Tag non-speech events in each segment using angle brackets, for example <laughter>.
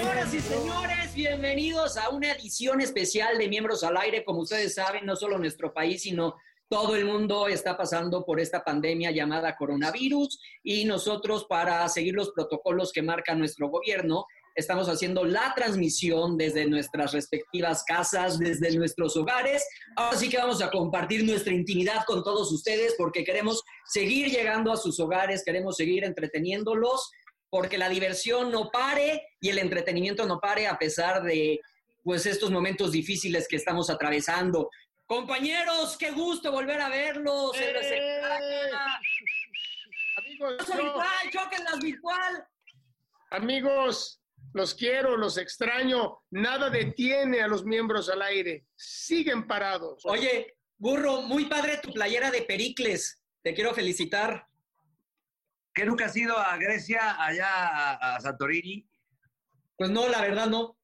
Señoras y señores, bienvenidos a una edición especial de Miembros al Aire. Como ustedes saben, no solo nuestro país, sino todo el mundo está pasando por esta pandemia llamada coronavirus y nosotros para seguir los protocolos que marca nuestro gobierno, estamos haciendo la transmisión desde nuestras respectivas casas, desde nuestros hogares. Ahora sí que vamos a compartir nuestra intimidad con todos ustedes porque queremos seguir llegando a sus hogares, queremos seguir entreteniéndolos porque la diversión no pare y el entretenimiento no pare a pesar de pues estos momentos difíciles que estamos atravesando. Compañeros, qué gusto volver a verlos. Extraña. <laughs> Amigos, no. virtual, chóquenlas virtual. amigos, los quiero, los extraño. Nada detiene a los miembros al aire. Siguen parados. Oye, burro, muy padre tu playera de Pericles. Te quiero felicitar. que nunca has ido a Grecia, allá a, a Santorini. Pues no, la verdad no.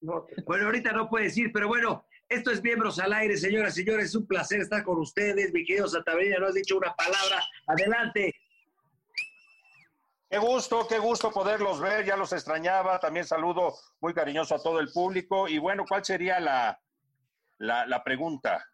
No, Bueno, ahorita no puedes ir, pero bueno, esto es Miembros al Aire, señoras y señores. Es un placer estar con ustedes. Mi querido Santabrina, no has dicho una palabra. Adelante. Qué gusto, qué gusto poderlos ver, ya los extrañaba. También saludo muy cariñoso a todo el público. Y bueno, ¿cuál sería la, la, la pregunta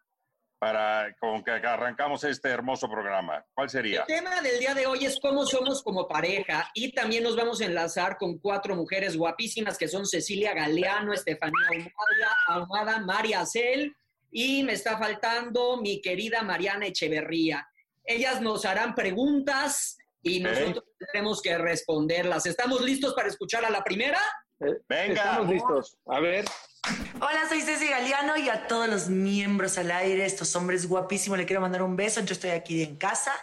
para con que arrancamos este hermoso programa? ¿Cuál sería? El tema del día de hoy es cómo somos como pareja y también nos vamos a enlazar con cuatro mujeres guapísimas que son Cecilia Galeano, Estefanía Ahumada, Ahumada, María Cel y me está faltando mi querida Mariana Echeverría. Ellas nos harán preguntas y nosotros tendremos que responderlas. ¿Estamos listos para escuchar a la primera? Venga. Estamos listos. A ver, Hola, soy Ceci Galeano y a todos los miembros al aire, estos hombres guapísimos, le quiero mandar un beso. Yo estoy aquí en casa,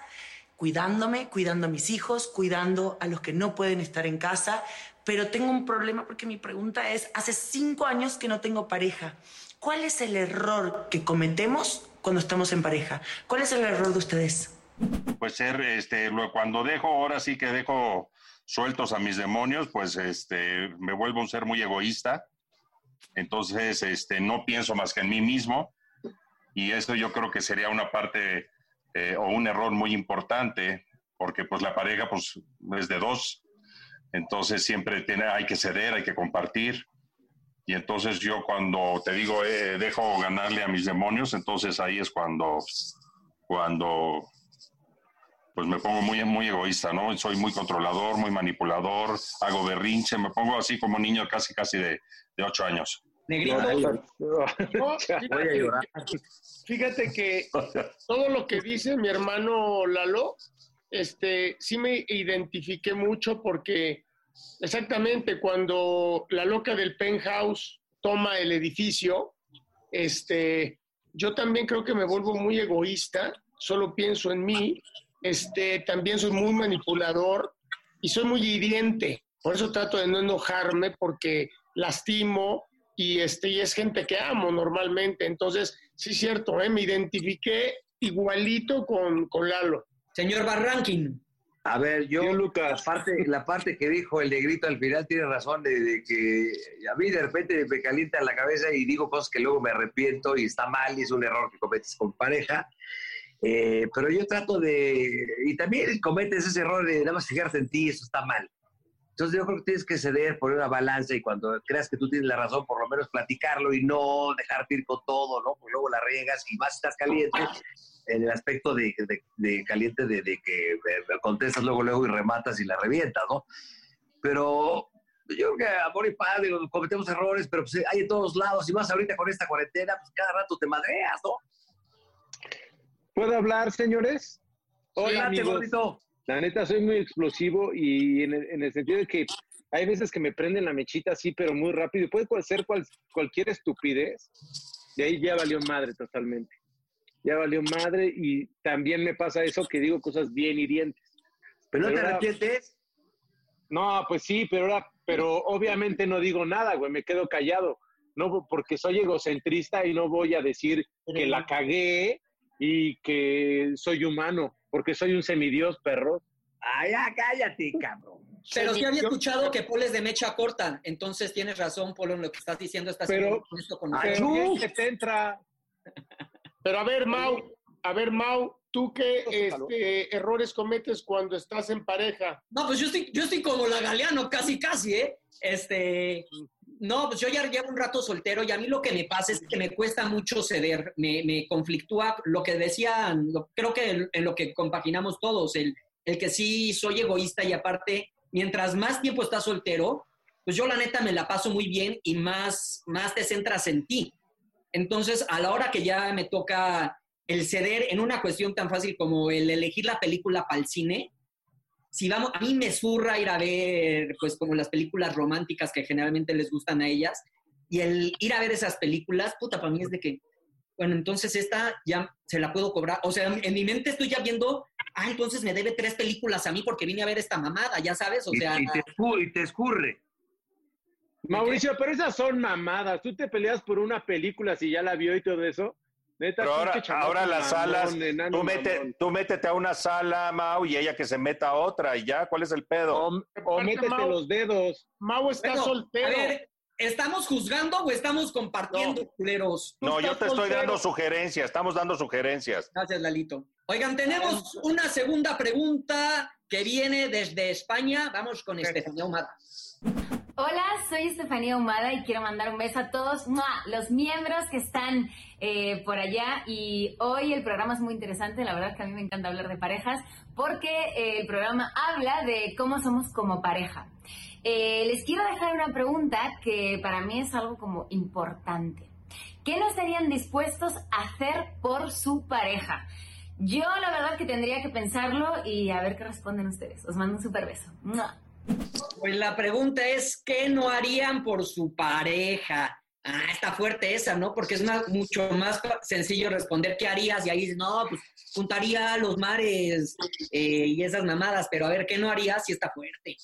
cuidándome, cuidando a mis hijos, cuidando a los que no pueden estar en casa, pero tengo un problema porque mi pregunta es, hace cinco años que no tengo pareja. ¿Cuál es el error que cometemos cuando estamos en pareja? ¿Cuál es el error de ustedes? Pues ser, este, cuando dejo, ahora sí que dejo sueltos a mis demonios, pues este, me vuelvo un ser muy egoísta. Entonces, este, no pienso más que en mí mismo. Y eso yo creo que sería una parte eh, o un error muy importante, porque pues la pareja pues es de dos. Entonces siempre tiene, hay que ceder, hay que compartir. Y entonces yo cuando te digo, eh, dejo ganarle a mis demonios, entonces ahí es cuando, cuando pues me pongo muy, muy egoísta, ¿no? Soy muy controlador, muy manipulador, hago berrinche, me pongo así como niño casi, casi de, de ocho años. Negrito. No, <laughs> Voy a fíjate, fíjate que todo lo que dice mi hermano Lalo, este, sí me identifiqué mucho porque exactamente cuando la loca del penthouse toma el edificio, este, yo también creo que me vuelvo muy egoísta, solo pienso en mí, este, también soy muy manipulador y soy muy hiriente. Por eso trato de no enojarme porque lastimo y, este, y es gente que amo normalmente. Entonces, sí es cierto, ¿eh? me identifiqué igualito con, con Lalo. Señor Barranquín. A ver, yo, Lucas. La, parte, la parte que dijo el negrito al final tiene razón de, de que a mí de repente me calienta la cabeza y digo cosas que luego me arrepiento y está mal y es un error que cometes con pareja. Eh, pero yo trato de, y también cometes ese error de nada más fijarte en ti, eso está mal. Entonces yo creo que tienes que ceder, poner una balanza y cuando creas que tú tienes la razón, por lo menos platicarlo y no dejarte ir con todo, ¿no? Porque luego la riegas y más estás caliente en el aspecto de, de, caliente de, que eh, contestas luego, luego y rematas y la revientas, ¿no? Pero yo creo que amor y padre, cometemos errores, pero pues hay en todos lados y más ahorita con esta cuarentena, pues cada rato te madreas, ¿no? ¿Puedo hablar, señores? Hola, amigos. La neta, soy muy explosivo y en el, sentido de que hay veces que me prenden la mechita así, pero muy rápido. Puede ser cual, cualquier estupidez. De ahí ya valió madre totalmente. Ya valió madre y también me pasa eso que digo cosas bien hirientes. ¿Pero no te arrepientes? No, pues sí, pero ahora, pero obviamente no digo nada, güey, me quedo callado. No, porque soy egocentrista y no voy a decir que la cagué y que soy humano porque soy un semidios, perro. Ay, ya, cállate, cabrón. Pero sí había escuchado que poles de mecha cortan, entonces tienes razón, Polo, en lo que estás diciendo. Estás pero, esto con pero que te entra. <laughs> Pero a ver, Mau, a ver, Mau, ¿tú qué este, errores cometes cuando estás en pareja? No, pues yo estoy, yo estoy como la Galeano, casi, casi, ¿eh? Este, no, pues yo ya llevo un rato soltero y a mí lo que me pasa es que me cuesta mucho ceder, me, me conflictúa lo que decían, creo que en, lo que compaginamos todos, el, el que sí soy egoísta y aparte, mientras más tiempo estás soltero, pues yo la neta me la paso muy bien y más, más te centras en ti. Entonces, a la hora que ya me toca el ceder en una cuestión tan fácil como el elegir la película para el cine, si vamos, a mí me surra ir a ver, pues como las películas románticas que generalmente les gustan a ellas, y el ir a ver esas películas, puta, para mí es de que, bueno, entonces esta ya se la puedo cobrar. O sea, en mi mente estoy ya viendo, ah, entonces me debe tres películas a mí porque vine a ver esta mamada, ya sabes, o sea. Y, te, y te escurre. Mauricio, pero esas son mamadas. Tú te peleas por una película si ya la vio y todo eso. Pero ahora, ahora las salas, tú, mete, tú métete a una sala, Mau, y ella que se meta a otra, y ya, ¿cuál es el pedo? O, métete los dedos. Mau está soltero. A ver, ¿estamos juzgando o estamos compartiendo, no. culeros? No, yo te estoy dando sugerencias, estamos dando sugerencias. Gracias, Lalito. Oigan, tenemos una segunda pregunta que viene desde España. Vamos con Estefanía Humada. Hola, soy Estefanía Humada y quiero mandar un beso a todos los miembros que están eh, por allá. Y hoy el programa es muy interesante, la verdad que a mí me encanta hablar de parejas, porque eh, el programa habla de cómo somos como pareja. Eh, les quiero dejar una pregunta que para mí es algo como importante. ¿Qué no estarían dispuestos a hacer por su pareja? Yo la verdad que tendría que pensarlo y a ver qué responden ustedes. Os mando un super beso. Pues la pregunta es, ¿qué no harían por su pareja? Ah, está fuerte esa, ¿no? Porque es mucho más sencillo responder qué harías y ahí dices, no, pues juntaría los mares eh, y esas mamadas, pero a ver, ¿qué no harías si está fuerte?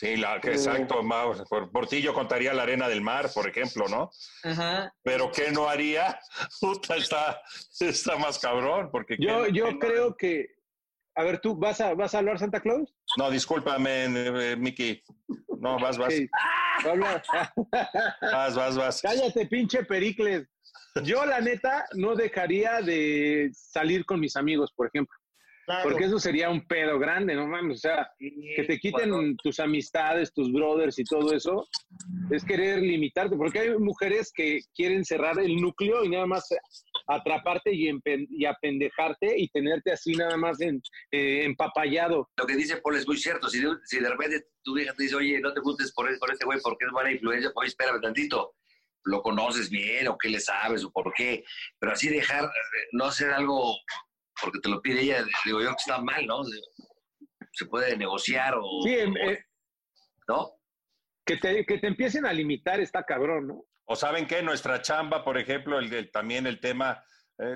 Sí, la, que, exacto, por, por, ti yo contaría la arena del mar, por ejemplo, ¿no? Ajá. Pero ¿qué no haría? <laughs> Puta, está, está más cabrón, porque... Yo, yo creo que a ver, ¿tú vas a, vas a hablar Santa Claus? No, discúlpame, eh, Miki. No, vas, vas. <laughs> vas, vas, vas. Cállate, pinche Pericles. Yo, la neta, no dejaría de salir con mis amigos, por ejemplo. Porque eso sería un pedo grande, ¿no mames? O sea, que te quiten tus amistades, tus brothers y todo eso, es querer limitarte. Porque hay mujeres que quieren cerrar el núcleo y nada más atraparte y, y apendejarte y tenerte así nada más en, eh, empapallado. Lo que dice Paul es muy cierto. Si de, si de repente tu hija te dice, oye, no te juntes por, por este güey porque es buena influencia, pues espérame tantito. ¿Lo conoces bien o qué le sabes o por qué? Pero así dejar, eh, no hacer algo porque te lo pide ella, digo yo que está mal, ¿no? Se puede negociar o... Sí, eh, ¿no? Que te, que te empiecen a limitar está cabrón, ¿no? O saben que nuestra chamba, por ejemplo, el, también el tema eh,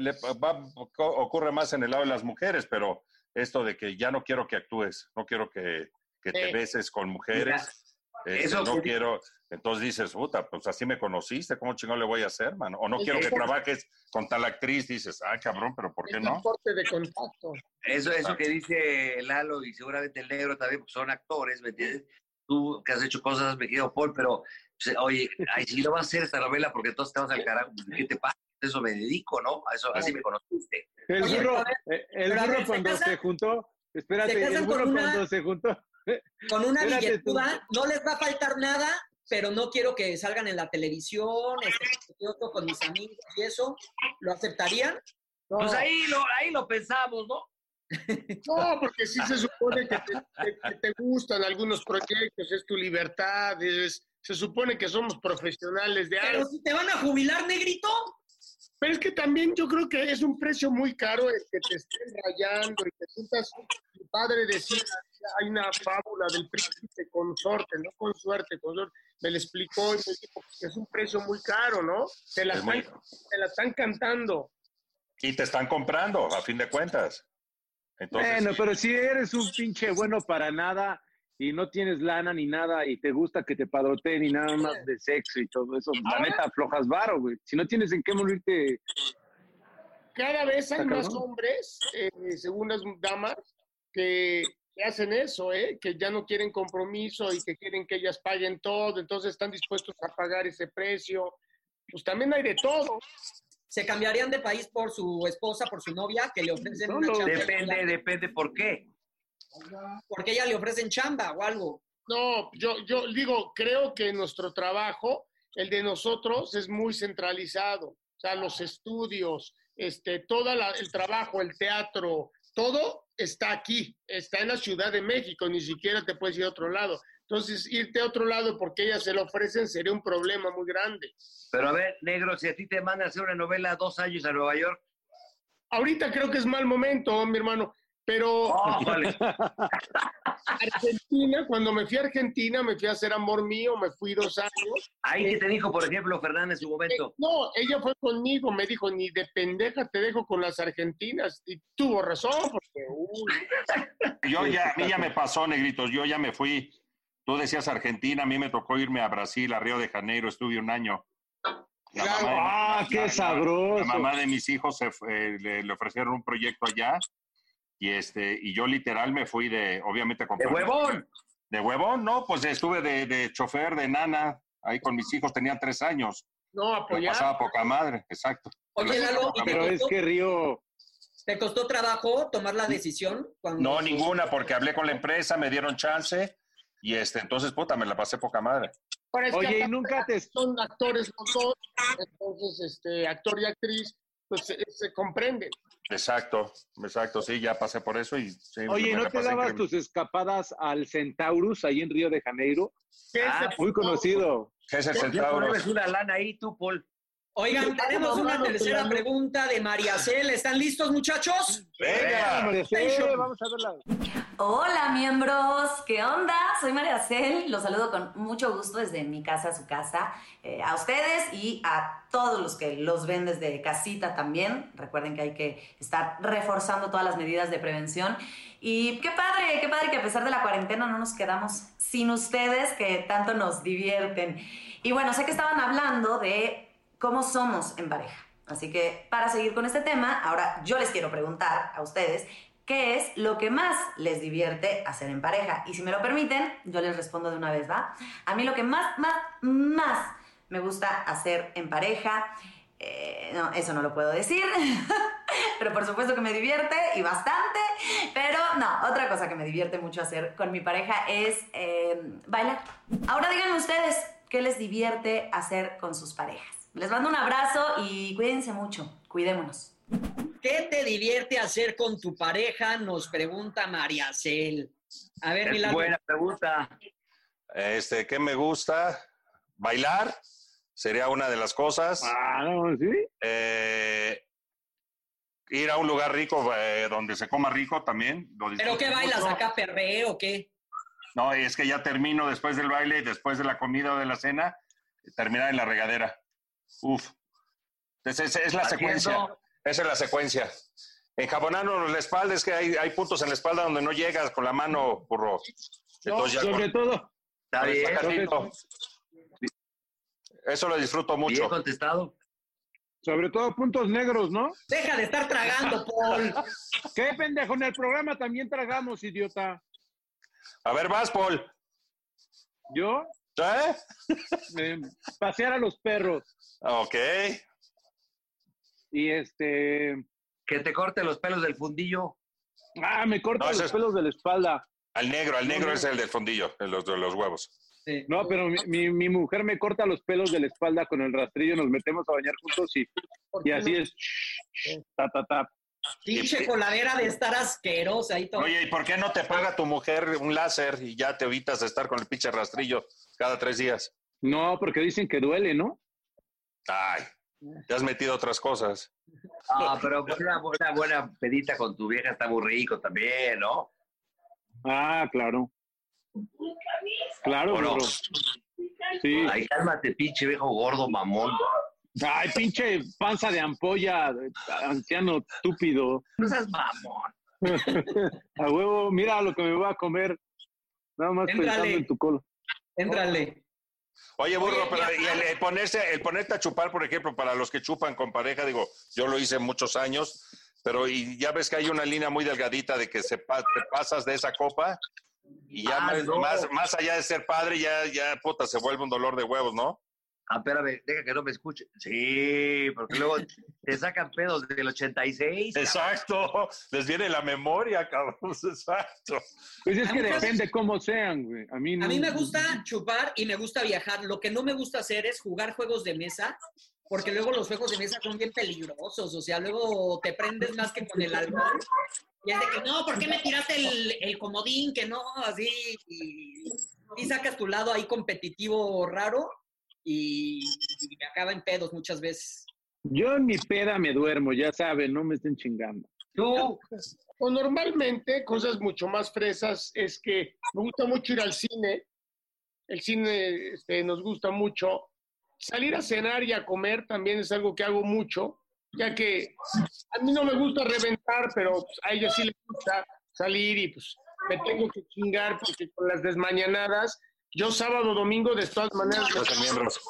ocurre más en el lado de las mujeres, pero esto de que ya no quiero que actúes, no quiero que, te beses con mujeres, este, eso no quiero, entonces dices, puta, pues así me conociste, ¿cómo chingón le voy a hacer, mano? O no quiero que trabajes con tal actriz, dices, ah, cabrón, pero ¿por qué no? de contacto. Eso, eso que dice Lalo y seguramente el negro también, pues son actores, ¿me entiendes? Tú que has hecho cosas, me quedo Paul, pero, pues, oye, ay, si no vas a hacer esta novela porque todos estamos al carajo, pues, ¿qué te pasa? Eso me dedico, ¿no? A eso, así me conociste. El burro, eh, el burro cuando se juntó, espérate, el burro cuando se juntó con una billetuda, no les va a faltar nada, pero no quiero que salgan en la televisión, este, con mis amigos y eso, ¿lo aceptarían? Pues ahí lo, ahí lo pensamos, ¿no? <laughs> No, porque sí se supone que te, gustan algunos proyectos, es tu libertad, es, se supone que somos profesionales de algo. Pero si te van a jubilar, negrito. Pero es que también yo creo que es un precio muy caro el que te estén rayando y te sientas, mi padre decía, hay una fábula del príncipe consorte, no con suerte, con suerte. Me lo explicó y me dijo que es un precio muy caro, ¿no? Te la, están, te la están cantando. Y te están comprando, a fin de cuentas. bueno, pero si eres un pinche bueno para nada y no tienes lana ni nada y te gusta que te padroteen ni nada más de sexo y todo eso, la neta aflojas varo, güey. Si no tienes en qué morirte. Cada vez hay más hombres, eh, según las damas, que, hacen eso, ¿eh? que ya no quieren compromiso y que quieren que ellas paguen todo, entonces están dispuestos a pagar ese precio. Pues también hay de todo se cambiarían de país por su esposa, por su novia, que le ofrecen una chamba. Depende, depende por qué. Porque ella le ofrecen chamba o algo. No, yo, yo digo, creo que nuestro trabajo, el de nosotros, es muy centralizado. O sea, los estudios, este, todo el trabajo, el teatro, todo está aquí, está en la Ciudad de México, ni siquiera te puedes ir a otro lado. Entonces, irte a otro lado porque ellas se lo ofrecen sería un problema muy grande. Pero a ver, negro, si a ti te mandan a hacer una novela dos años a Nueva York. Ahorita creo que es mal momento, mi hermano. Pero oh, Argentina, cuando me fui a Argentina, me fui a hacer amor mío, me fui dos años. Ahí que te dijo, por ejemplo, Fernández en su momento. Eh, no, ella fue conmigo, me dijo, ni de pendeja te dejo con las argentinas. Y tuvo razón, porque Yo ya, a mí ya me pasó, negritos, yo ya me fui. Tú decías Argentina, a mí me tocó irme a Brasil, a Río de Janeiro, estuve un año. ah, qué sabroso. La mamá de mis hijos se le, ofrecieron un proyecto allá y este y yo literal me fui de, obviamente, ¿De huevón? De huevón, no, pues estuve de, de chofer, de nana, ahí con mis hijos, tenían tres años. No, apoyar. Pasaba poca madre, exacto. Oye, Lalo, pero es que Río... ¿Te costó trabajo tomar la decisión? No, ninguna, porque hablé con la empresa, me dieron chance y este, entonces, puta, me la pasé poca madre. Oye, y nunca te... Son actores los dos, entonces, este, actor y actriz, pues se, comprenden. Exacto, exacto, sí, ya pasé por eso y... Oye, ¿no te dabas tus escapadas al Centaurus ahí en Río de Janeiro? Ah, muy conocido. ¿Qué es el Centaurus? Es una lana ahí tú, Paul. Oigan, tenemos una tercera pregunta de María Cel. ¿Están listos, muchachos? Venga, Cel, vamos a verla. Hola, miembros. ¿Qué onda? Soy María Cel. Los saludo con mucho gusto desde mi casa a su casa. Eh, a ustedes y a todos los que los ven desde casita también. Recuerden que hay que estar reforzando todas las medidas de prevención. Y qué padre, qué padre que a pesar de la cuarentena no nos quedamos sin ustedes que tanto nos divierten. Y bueno, sé que estaban hablando de cómo somos en pareja. Así que para seguir con este tema, ahora yo les quiero preguntar a ustedes qué es lo que más les divierte hacer en pareja. Y si me lo permiten, yo les respondo de una vez, ¿va? A mí lo que más, más, más me gusta hacer en pareja, eh, no, eso no lo puedo decir, <laughs> pero por supuesto que me divierte y bastante. Pero no, otra cosa que me divierte mucho hacer con mi pareja es eh, bailar. Ahora díganme ustedes, ¿qué les divierte hacer con sus parejas? Les mando un abrazo y cuídense mucho. Cuidémonos. ¿Qué te divierte hacer con tu pareja? Nos pregunta María Cel. A ver, es Buena pregunta. Este, ¿qué me gusta? Bailar sería una de las cosas. Ah, no, sí. Eh, ir a un lugar rico eh, donde se coma rico también. ¿Pero qué bailas acá, perreo o qué? No, es que ya termino después del baile, después de la comida o de la cena, terminar en la regadera. Uf. Es, es, la secuencia. Esa es la secuencia. Enjabonarnos la espalda, es que hay, hay puntos en la espalda donde no llegas con la mano, burro. sobre todo. Está bien. Eso lo disfruto mucho. Bien contestado. Sobre todo puntos negros, ¿no? Deja de estar tragando, Paul. <laughs> ¿Qué pendejo? En el programa también tragamos, idiota. A ver, vas, Paul. ¿Yo? ¿Eh? pasear a los perros. Ok. Y este. Que te corte los pelos del fundillo. Ah, me corta los pelos de la espalda. Al negro, al negro es el del fondillo, el los de los huevos. No, pero mi, mi, mi mujer me corta los pelos de la espalda con el rastrillo, nos metemos a bañar juntos y, y así es. Ta, ta, ta. Pinche coladera de estar asquerosa y todo. Oye, ¿y por qué no te paga tu mujer un láser y ya te evitas de estar con el pinche rastrillo cada tres días? No, porque dicen que duele, ¿no? Ay, te has metido otras cosas. Ah, pero una, una buena pedita con tu vieja está muy rico también, ¿no? Ah, claro. Claro, ¿O no? Sí. Ay, cálmate, pinche viejo gordo mamón. Ay, pinche panza de ampolla, anciano estúpido. No seas mamón. <laughs> a huevo, mira lo que me voy a comer. Nada más Éntrale. pensando en tu cola. Éntrale. Oye, burro, Oye, pero y el, el ponerse, el ponerte a chupar, por ejemplo, para los que chupan con pareja, digo, yo lo hice muchos años, pero y ya ves que hay una línea muy delgadita de que se pa- te pasas de esa copa y ya Ah, más, no. más, más allá de ser padre, ya, ya, puta, se vuelve un dolor de huevos, ¿no? Ah, espérame, deja que no me escuche. Sí, porque luego <laughs> te sacan pedos del 86. Exacto, les viene la memoria, cabrón, <laughs> exacto. Pues es A que depende cómo sean, güey. A mí, no- A mí me gusta chupar y me gusta viajar. Lo que no me gusta hacer es jugar juegos de mesa, porque luego los juegos de mesa son bien peligrosos. O sea, luego te prendes más que con el alcohol. Y es de que, no, ¿por qué me tiraste el, el comodín? Que no, así. Y, y sacas tu lado ahí competitivo raro y, y me acaba en pedos muchas veces. Yo en mi peda me duermo, ya saben, no me estén chingando. Tú, O normalmente, cosas mucho más fresas, es que me gusta mucho ir al cine. El cine este, nos gusta mucho. Salir a cenar y a comer también es algo que hago mucho, ya que a mí no me gusta reventar, pero pues, a ella sí le gusta salir y pues me tengo que chingar porque con las desmañanadas, yo sábado, domingo, de todas maneras, Los miembros.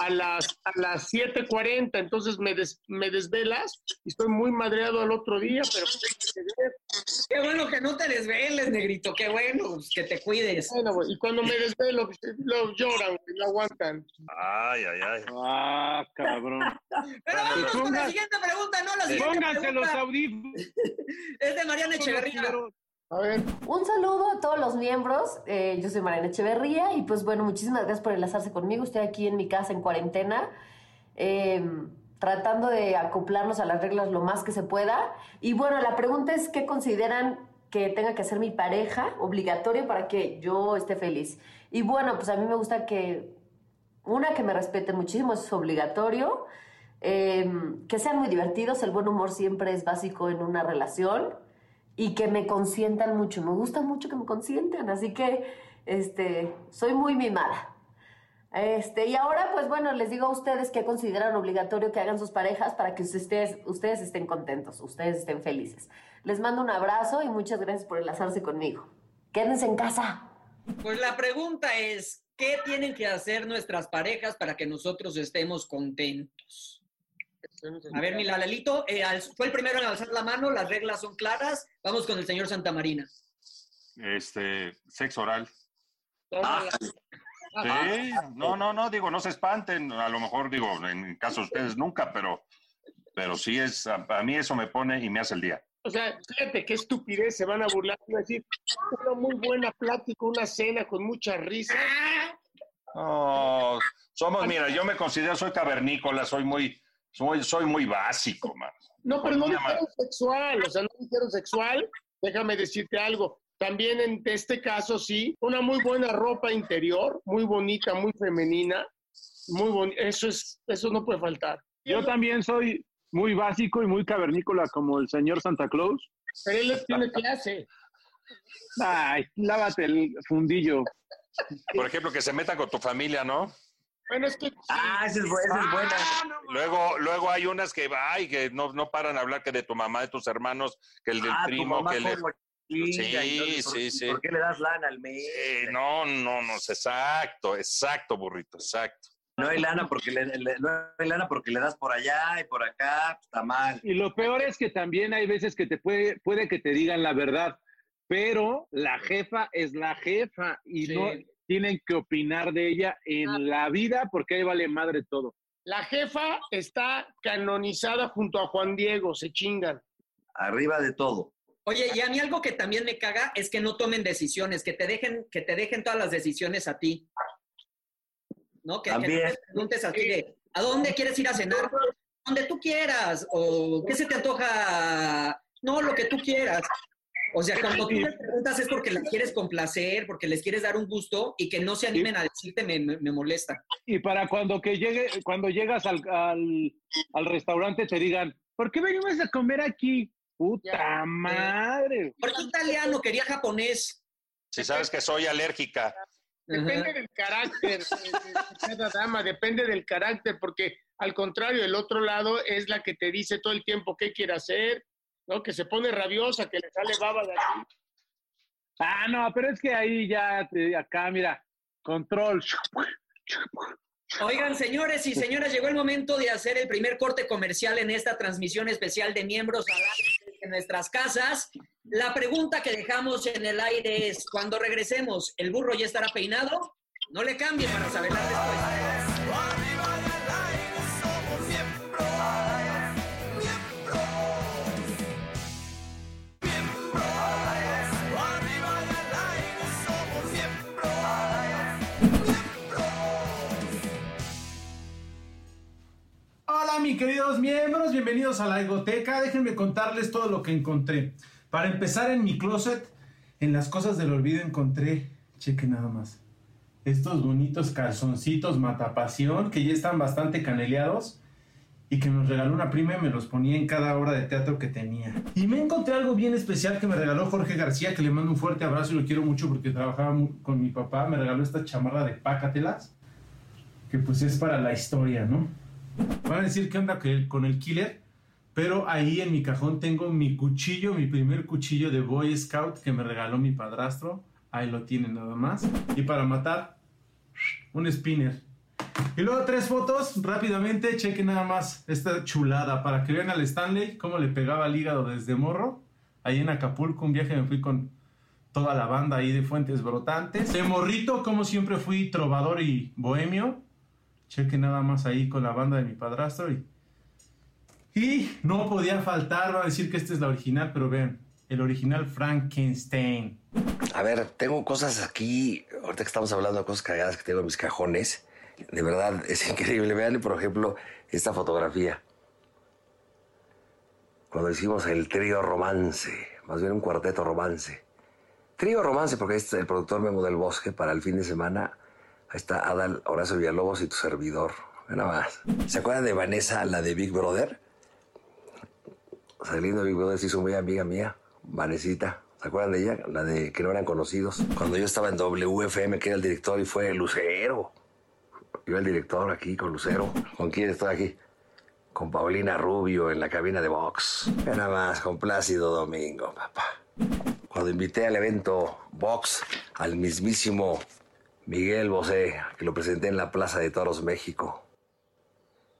a las, a las 7.40, entonces me, des- me desvelas y estoy muy madreado al otro día, pero pues, hay que ver. Qué bueno que no te desveles, negrito. Qué bueno, pues, que te cuides. Bueno, güey, y cuando me desvelo, pues, lo lloran, güey, no aguantan. Ay, ay, ay. Ah, cabrón. Pero vámonos con la siguiente pregunta, ¿no? La siguiente Pónganse los pregunta audífonos. es de Mariana Echeverría. A ver, Un saludo a todos los miembros. Eh, yo soy Mariana Echeverría y pues bueno, muchísimas gracias por enlazarse conmigo. Estoy aquí en mi casa en cuarentena, eh, tratando de acoplarnos a las reglas lo más que se pueda. Y bueno, la pregunta es, ¿qué consideran que tenga que hacer mi pareja obligatorio para que yo esté feliz? Y bueno, pues a mí me gusta que, una, que me respeten muchísimo, eso es obligatorio. Eh, que sean muy divertidos, el buen humor siempre es básico en una relación y que me consientan mucho. Me gusta mucho que me consientan, así que este, soy muy mimada. Este, y ahora, pues bueno, les digo a ustedes que consideran obligatorio que hagan sus parejas para que ustedes, ustedes estén contentos, ustedes estén felices. Les mando un abrazo y muchas gracias por enlazarse conmigo. Quédense en casa. Pues la pregunta es, ¿qué tienen que hacer nuestras parejas para que nosotros estemos contentos? A ver, mi Lalelito, eh, fue el primero en alzar la mano, las reglas son claras. Vamos con el señor Santamarina. Este, sexo oral. ah, Sí, no, no, no, digo, no se espanten, a lo mejor digo, en caso de ustedes nunca, pero, pero sí es, a, a mí eso me pone y me hace el día. o sea, fíjate qué estupidez, se van a burlar, van a decir, una muy buena plática, una cena con mucha risa. No, somos, mira, yo me considero, soy cavernícola, soy muy, soy, soy muy básico, man. No, pero no dijeron sexual, o sea, no dijeron sexual. Déjame decirte algo. También en este caso, sí, una muy buena ropa interior, muy bonita, muy femenina, muy bonita. Eso es, eso no puede faltar. Yo también soy muy básico y muy cavernícola como el señor Santa Claus. Pero él tiene clase. Ay, lávate el fundillo. Por ejemplo, que se metan con tu familia, ¿no? Bueno, es que ah, esa es, bu- esa es buena. Luego, luego hay unas que, ay, que no, no paran a hablar que de tu mamá, de tus hermanos, que el del Ah, tu primo, mamá que el Sí, ¿por- sí, sí. ¿Por qué le das lana al mes? Eh, no, no, no, exacto, exacto, burrito, exacto. No hay lana porque le, le- no hay lana porque le das por allá y por acá, pues, está mal. Y lo peor es que también hay veces que te puede, puede que te digan la verdad, pero la jefa es la jefa y Sí. no tienen que opinar de ella en la vida porque ahí vale madre todo. la jefa está canonizada junto a Juan Diego, se chingan. Arriba de todo. Oye, y a mí algo que también me caga es que no tomen decisiones, que te dejen, que te dejen todas las decisiones a ti. ¿No? Que, que no te preguntes a ti de, ¿a dónde quieres ir a cenar? Donde tú quieras. O ¿qué se te antoja? No, lo que tú quieras. O sea, cuando tú les preguntas es porque las quieres complacer, porque les quieres dar un gusto y que no se animen a decirte me, me, molesta. Y para cuando que llegue, cuando llegas al, al, al restaurante te digan, ¿por qué venimos a comer aquí? Puta madre. ¿Por qué italiano? Quería japonés. Si sabes que soy alérgica. Depende del carácter cada dama, depende del carácter, porque al contrario, el otro lado es la que te dice todo el tiempo qué quiere hacer, ¿no? Que se pone rabiosa, que le sale baba de aquí. Ah, no, pero es que ahí ya, acá, mira, control. Oigan, señores y señoras, llegó el momento de hacer el primer corte comercial en esta transmisión especial de miembros en nuestras casas. La pregunta que dejamos en el aire es, cuando regresemos, ¿el burro ya estará peinado? No le cambie para saber la respuesta. Mis queridos miembros, bienvenidos a la Egoteca. Déjenme contarles todo lo que encontré. Para empezar en mi closet, en las cosas del olvido encontré, cheque nada más, estos bonitos calzoncitos matapasión que ya están bastante caneleados y que nos regaló una prima y me los ponía en cada obra de teatro que tenía. Y me encontré algo bien especial que me regaló Jorge García, que le mando un fuerte abrazo y lo quiero mucho porque trabajaba con mi papá. Me regaló esta chamarra de Pácatelas, que pues es para la historia, ¿no? Van a decir que anda con el killer, pero ahí en mi cajón tengo mi cuchillo, mi primer cuchillo de Boy Scout que me regaló mi padrastro. Ahí lo tienen nada más. Y para matar, un spinner. Y luego tres fotos, rápidamente, chequen nada más esta chulada para que vean al Stanley cómo le pegaba el hígado desde morro. Ahí en Acapulco, un viaje me fui con toda la banda ahí de Fuentes Brotantes. De morrito, como siempre fui trovador y bohemio. Cheque nada más ahí con la banda de mi padrastro y... Y no podía faltar, va a decir que esta es la original, pero vean, el original Frankenstein. A ver, tengo cosas aquí, ahorita que estamos hablando de cosas cagadas que tengo en mis cajones. De verdad, <laughs> es increíble. Vean, por ejemplo, esta fotografía. Cuando hicimos el trío romance, más bien un cuarteto romance. Trío romance, porque es el productor Memo del Bosque para el fin de semana Ahí está Adal, Horacio Villalobos y tu servidor. Nada más. ¿Se acuerdan de Vanessa, la de Big Brother? Saliendo Big Brother se hizo muy amiga mía, Vanesita. ¿Se acuerdan de ella? La de que no eran conocidos. Cuando yo estaba en WFM, que era el director, y fue Lucero. Yo el director aquí con Lucero. ¿Con quién estoy aquí? Con Paulina Rubio en la cabina de Vox. Nada más, con Plácido Domingo, papá. Cuando invité al evento Vox al mismísimo Miguel Bosé, que lo presenté en la Plaza de Toros, México.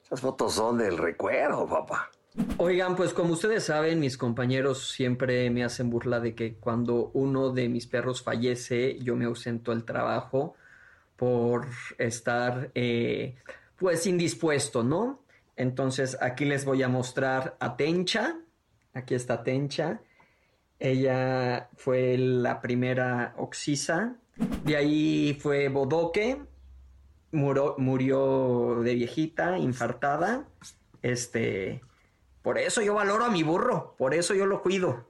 Esas fotos son del recuerdo, papá. Oigan, pues como ustedes saben, mis compañeros siempre me hacen burla de que cuando uno de mis perros fallece, yo me ausento del trabajo por estar, eh, pues, indispuesto, ¿no? Entonces, aquí les voy a mostrar a Tencha. Aquí está Tencha. Ella fue la primera oxisa de ahí fue Bodoque, murió, de viejita, infartada. Este, por eso yo valoro a mi burro, por eso yo lo cuido.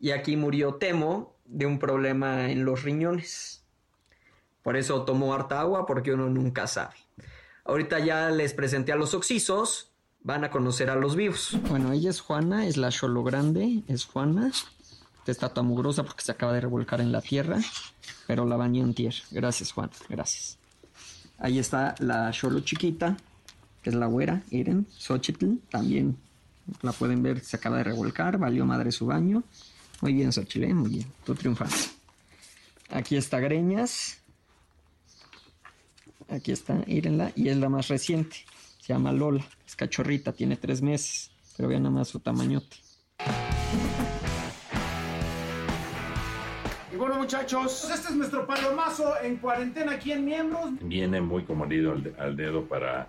Y aquí murió Temo de un problema en los riñones. Por eso tomó harta agua, porque uno nunca sabe. Ahorita ya les presenté a los oxisos, van a conocer a los vivos. Bueno, ella es Juana, es la Cholo Grande, es Juana. Está mugrosa porque se acaba de revolcar en la tierra, pero la bañé en tierra. Gracias, Juan, gracias. Ahí está la Cholo chiquita, que es la güera, Iren, Xochitl, también la pueden ver, se acaba de revolcar, valió madre su baño. Muy bien, Xochitl, ¿eh? muy bien, tú triunfas. Aquí está Greñas. Aquí está, Irenla, y es la más reciente. Se llama Lola, es cachorrita, tiene tres meses, pero vean nada más su tamañote. Y bueno, muchachos, pues este es nuestro palomazo en cuarentena aquí en Miembros. Viene muy comodido al, dedo para,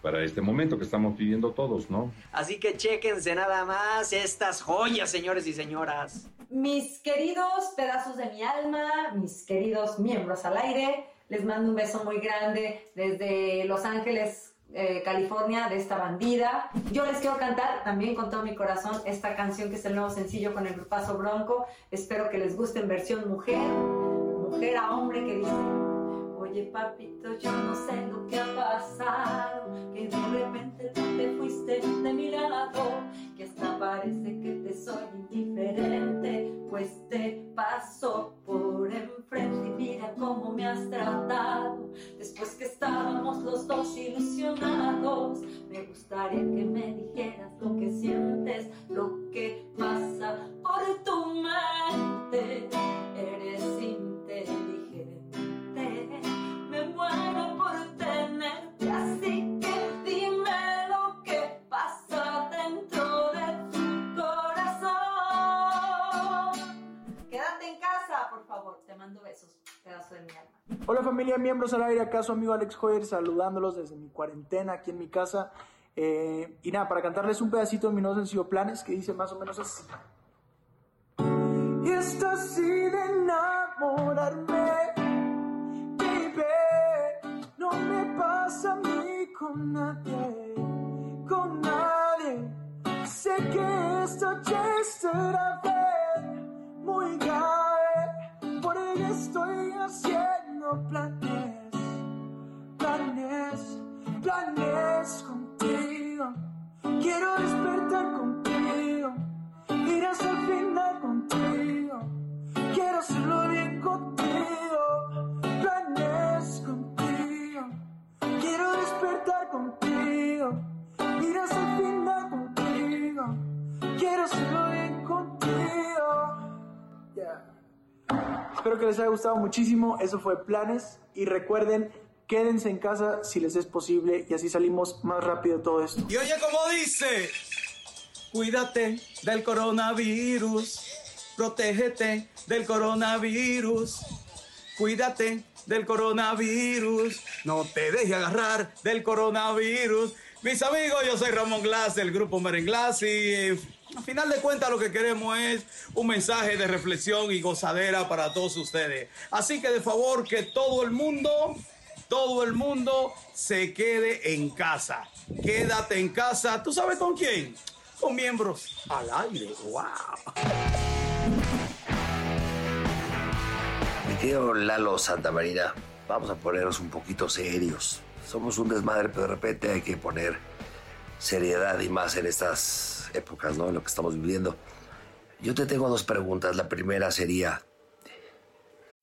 para este momento que estamos viviendo todos, ¿no? Así que chéquense nada más estas joyas, señores y señoras. Mis queridos pedazos de mi alma, mis queridos miembros al aire, les mando un beso muy grande desde Los Ángeles, eh, California, de esta bandida. Yo les quiero cantar también con todo mi corazón esta canción que es el nuevo sencillo con el grupazo Bronco. Espero que les guste en versión mujer, mujer a hombre que dice... Oye papito, yo no sé lo que ha pasado, que de repente tú te fuiste de mi lado, que hasta parece que te soy indiferente, pues te paso por enfrente y mira cómo me has tratado. Después que estábamos los dos ilusionados, me gustaría que me dijeras lo que sientes, lo que pasa por tu mente. Eres Hola familia, miembros al aire, acá su amigo Alex Hoyer saludándolos desde mi cuarentena aquí en mi casa. Eh, y nada, para cantarles un pedacito de mi nuevo sencillo Planes que dice más o menos así. Y esto así de enamorarme no me pasa a mí con nadie, con nadie. Sé que esta ya será muy grave, por ello estoy haciendo planes, planes, planes contigo. Quiero despertar contigo, ir hasta el final contigo. Quiero hacerlo bien contigo, planes contigo. Quiero despertar contigo, ir hasta el final contigo. Quiero hacerlo bien contigo. Espero que les haya gustado muchísimo. Eso fue Planes. Y recuerden, quédense en casa si les es posible y así salimos más rápido de todo esto. Y oye, como dice, cuídate del coronavirus, protégete del coronavirus, cuídate del coronavirus. No te dejes agarrar del coronavirus. Mis amigos, yo soy Ramón Glass del grupo Merenglass y al final de cuentas lo que queremos es un mensaje de reflexión y gozadera para todos ustedes. Así que de favor que todo el mundo, todo el mundo se quede en casa. Quédate en casa. ¿Tú sabes con quién? Con miembros al aire. ¡Wow! querido Lalo Santa Marina, vamos a ponernos un poquito serios. Somos un desmadre, pero de repente hay que poner seriedad y más en estas épocas, ¿no? En lo que estamos viviendo. Yo te tengo dos preguntas. La primera sería,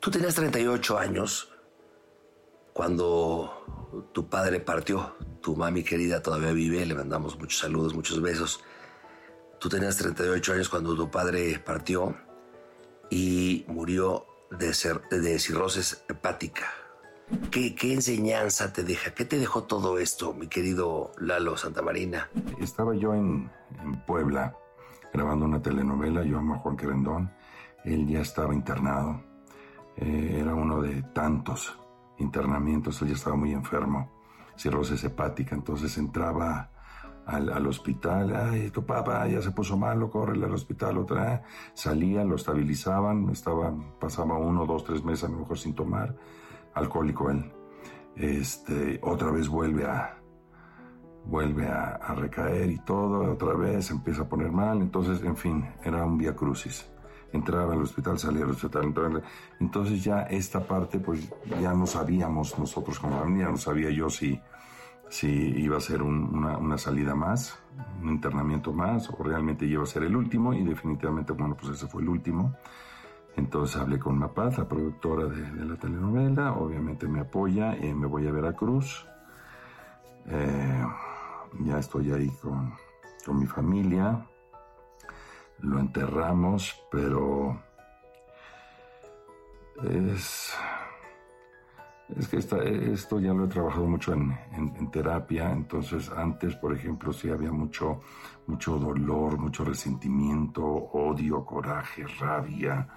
Tú tenías 38 años cuando tu padre partió. Tu mami querida todavía vive, le mandamos muchos saludos, muchos besos. Tú tenías 38 años cuando tu padre partió y murió de, de cirrosis hepática. ¿Qué, ¿Qué, enseñanza te deja? ¿Qué te dejó todo esto, mi querido Lalo Santamarina? Estaba yo en, en Puebla grabando una telenovela, yo amo a Juan Querendón. Él ya estaba internado eh, era uno de tantos internamientos, él ya estaba muy enfermo, cirrosis hepática, entonces entraba al, hospital, ay, tu papá ya se puso malo, corre al hospital otra vez, salía, lo estabilizaban, estaba, pasaba uno, dos, tres meses a lo mejor sin tomar, alcohólico él. Este, otra vez vuelve a, vuelve a, recaer y todo, otra vez empieza a poner mal, entonces, en fin, era un vía crucis. Entraba al hospital, salía al hospital, entraba, entonces ya esta parte, pues ya no sabíamos nosotros como familia, no sabía yo si, si iba a ser una, una, salida más, un internamiento más, o realmente iba a ser el último, y definitivamente, bueno, pues ese fue el último. Entonces hablé con Mapaz, la productora de, la telenovela, obviamente me apoya, y me voy a Veracruz. Eh, ya estoy ahí con, mi familia, lo enterramos, pero es, es que esto ya lo he trabajado mucho en, terapia, entonces antes, por ejemplo, sí había mucho, mucho dolor, mucho resentimiento, odio, coraje, rabia,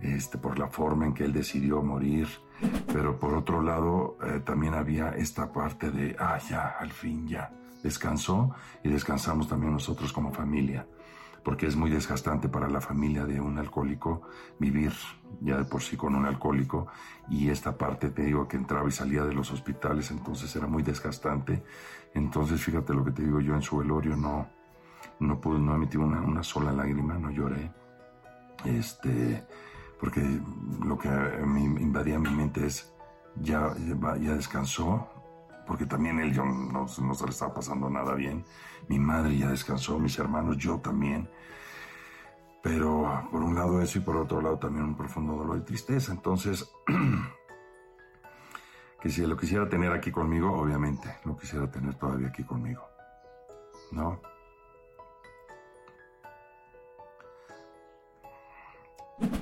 este, por la forma en que él decidió morir, pero por otro lado eh, también había esta parte de, ah, ya, al fin ya descansó y descansamos también nosotros como familia, porque es muy desgastante para la familia de un alcohólico vivir ya de por sí con un alcohólico y esta parte te digo que entraba y salía de los hospitales, entonces era muy desgastante. Entonces fíjate lo que te digo yo en su velorio no no pude no emití una, una sola lágrima, no lloré. Este porque lo que me invadía mi mente es ya, ya descansó, porque también él yo no, se le estaba pasando nada bien. Mi madre ya descansó, mis hermanos, yo también. Pero por un lado eso y por otro lado también un profundo dolor y tristeza. Entonces, <clears throat> que si lo quisiera tener aquí conmigo, obviamente, lo quisiera tener todavía aquí conmigo. ¿No?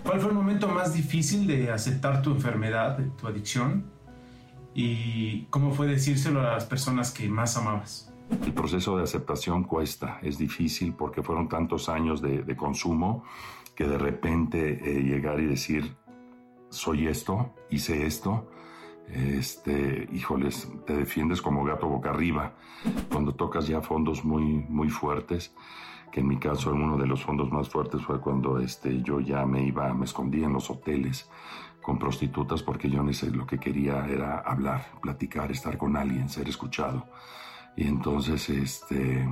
¿Cuál fue el momento más difícil de aceptar tu enfermedad, tu adicción? Y cómo fue decírselo a las personas que más amabas. El proceso de aceptación cuesta, es difícil porque fueron tantos años de, consumo que de repente eh, llegar y decir, soy esto, hice esto, este, híjoles, te defiendes como gato boca arriba. Cuando tocas ya fondos muy, muy fuertes, que en mi caso uno de los fondos más fuertes fue cuando este, yo ya me iba, me escondía en los hoteles con prostitutas porque yo lo que quería era hablar, platicar, estar con alguien, ser escuchado. Y entonces, este,